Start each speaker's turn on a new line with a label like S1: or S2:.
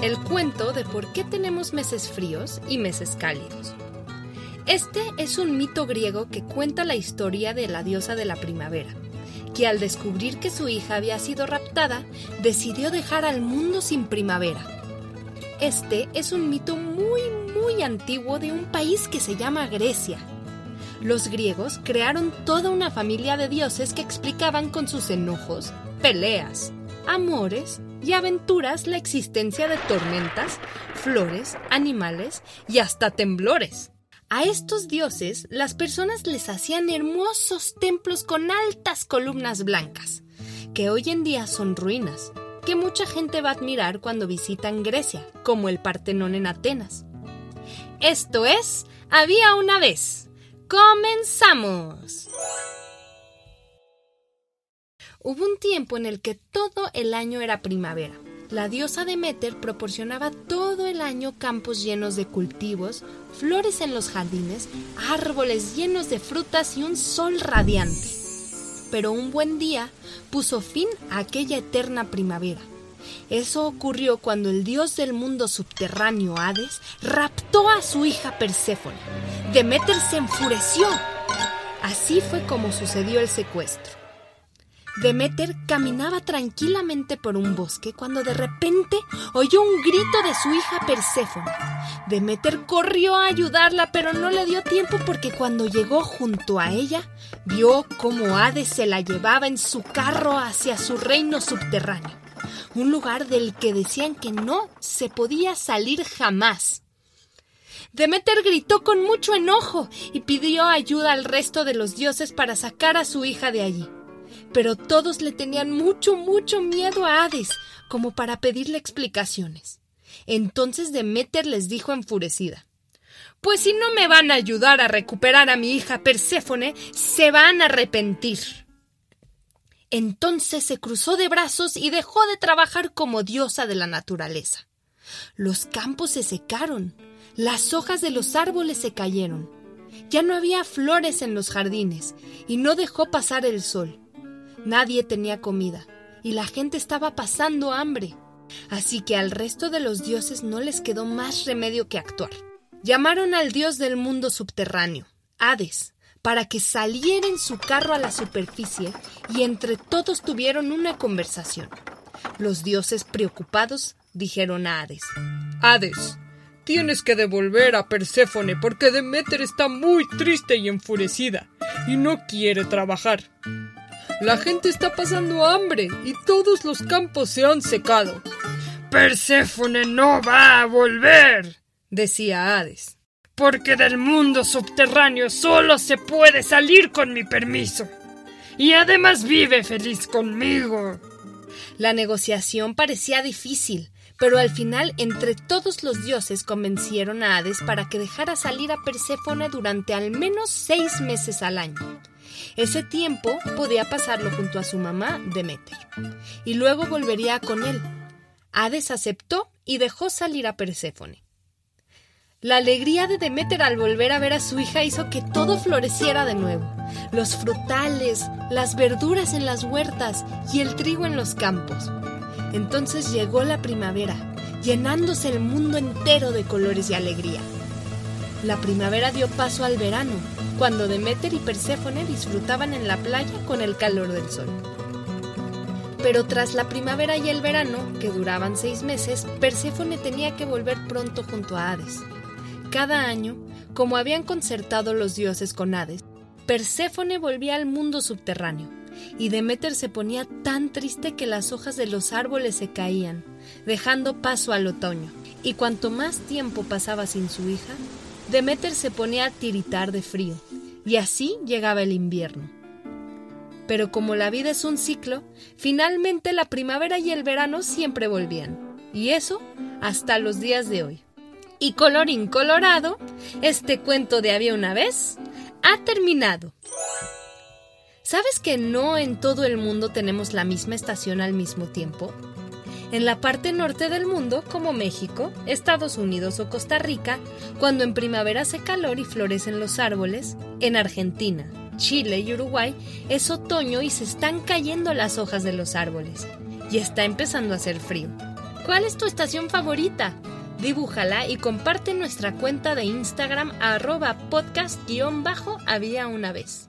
S1: El cuento de por qué tenemos meses fríos y meses cálidos. Este es un mito griego que cuenta la historia de la diosa de la primavera, que al descubrir que su hija había sido raptada, decidió dejar al mundo sin primavera. Este es un mito muy, muy antiguo de un país que se llama Grecia. Los griegos crearon toda una familia de dioses que explicaban con sus enojos, peleas, amores y aventuras la existencia de tormentas, flores, animales y hasta temblores. A estos dioses las personas les hacían hermosos templos con altas columnas blancas, que hoy en día son ruinas, que mucha gente va a admirar cuando visitan Grecia, como el Partenón en Atenas. Esto es, había una vez. ¡Comenzamos! Hubo un tiempo en el que todo el año era primavera. La diosa Demeter proporcionaba todo el año campos llenos de cultivos, flores en los jardines, árboles llenos de frutas y un sol radiante. Pero un buen día puso fin a aquella eterna primavera. Eso ocurrió cuando el dios del mundo subterráneo Hades raptó a su hija Perséfone. Demeter se enfureció. Así fue como sucedió el secuestro. Demeter caminaba tranquilamente por un bosque cuando de repente oyó un grito de su hija Perséfone. Demeter corrió a ayudarla, pero no le dio tiempo porque cuando llegó junto a ella, vio cómo Hades se la llevaba en su carro hacia su reino subterráneo, un lugar del que decían que no se podía salir jamás. Demeter gritó con mucho enojo y pidió ayuda al resto de los dioses para sacar a su hija de allí pero todos le tenían mucho, mucho miedo a Hades, como para pedirle explicaciones. Entonces Demeter les dijo enfurecida Pues si no me van a ayudar a recuperar a mi hija Perséfone, se van a arrepentir. Entonces se cruzó de brazos y dejó de trabajar como diosa de la naturaleza. Los campos se secaron, las hojas de los árboles se cayeron, ya no había flores en los jardines y no dejó pasar el sol. Nadie tenía comida y la gente estaba pasando hambre. Así que al resto de los dioses no les quedó más remedio que actuar. Llamaron al dios del mundo subterráneo, Hades, para que saliera en su carro a la superficie y entre todos tuvieron una conversación. Los dioses preocupados dijeron a Hades: Hades, tienes que devolver a Perséfone porque Demeter está muy triste y enfurecida y no quiere trabajar. La gente está pasando hambre y todos los campos se han secado. Perséfone no va a volver, decía Hades, porque del mundo subterráneo solo se puede salir con mi permiso. Y además vive feliz conmigo. La negociación parecía difícil, pero al final entre todos los dioses convencieron a Hades para que dejara salir a Perséfone durante al menos seis meses al año. Ese tiempo podía pasarlo junto a su mamá, Demeter, y luego volvería con él. Hades aceptó y dejó salir a Perséfone. La alegría de Demeter al volver a ver a su hija hizo que todo floreciera de nuevo. Los frutales, las verduras en las huertas y el trigo en los campos. Entonces llegó la primavera, llenándose el mundo entero de colores y alegría. La primavera dio paso al verano, cuando Demeter y Perséfone disfrutaban en la playa con el calor del sol. Pero tras la primavera y el verano, que duraban seis meses, Perséfone tenía que volver pronto junto a Hades. Cada año, como habían concertado los dioses con Hades, Perséfone volvía al mundo subterráneo, y Deméter se ponía tan triste que las hojas de los árboles se caían, dejando paso al otoño. Y cuanto más tiempo pasaba sin su hija, Deméter se ponía a tiritar de frío, y así llegaba el invierno. Pero como la vida es un ciclo, finalmente la primavera y el verano siempre volvían, y eso hasta los días de hoy. Y colorín colorado, este cuento de había una vez ha terminado. ¿Sabes que no en todo el mundo tenemos la misma estación al mismo tiempo? En la parte norte del mundo, como México, Estados Unidos o Costa Rica, cuando en primavera hace calor y florecen los árboles, en Argentina, Chile y Uruguay es otoño y se están cayendo las hojas de los árboles. Y está empezando a hacer frío. ¿Cuál es tu estación favorita? Dibújala y comparte nuestra cuenta de Instagram arroba podcast-había una vez.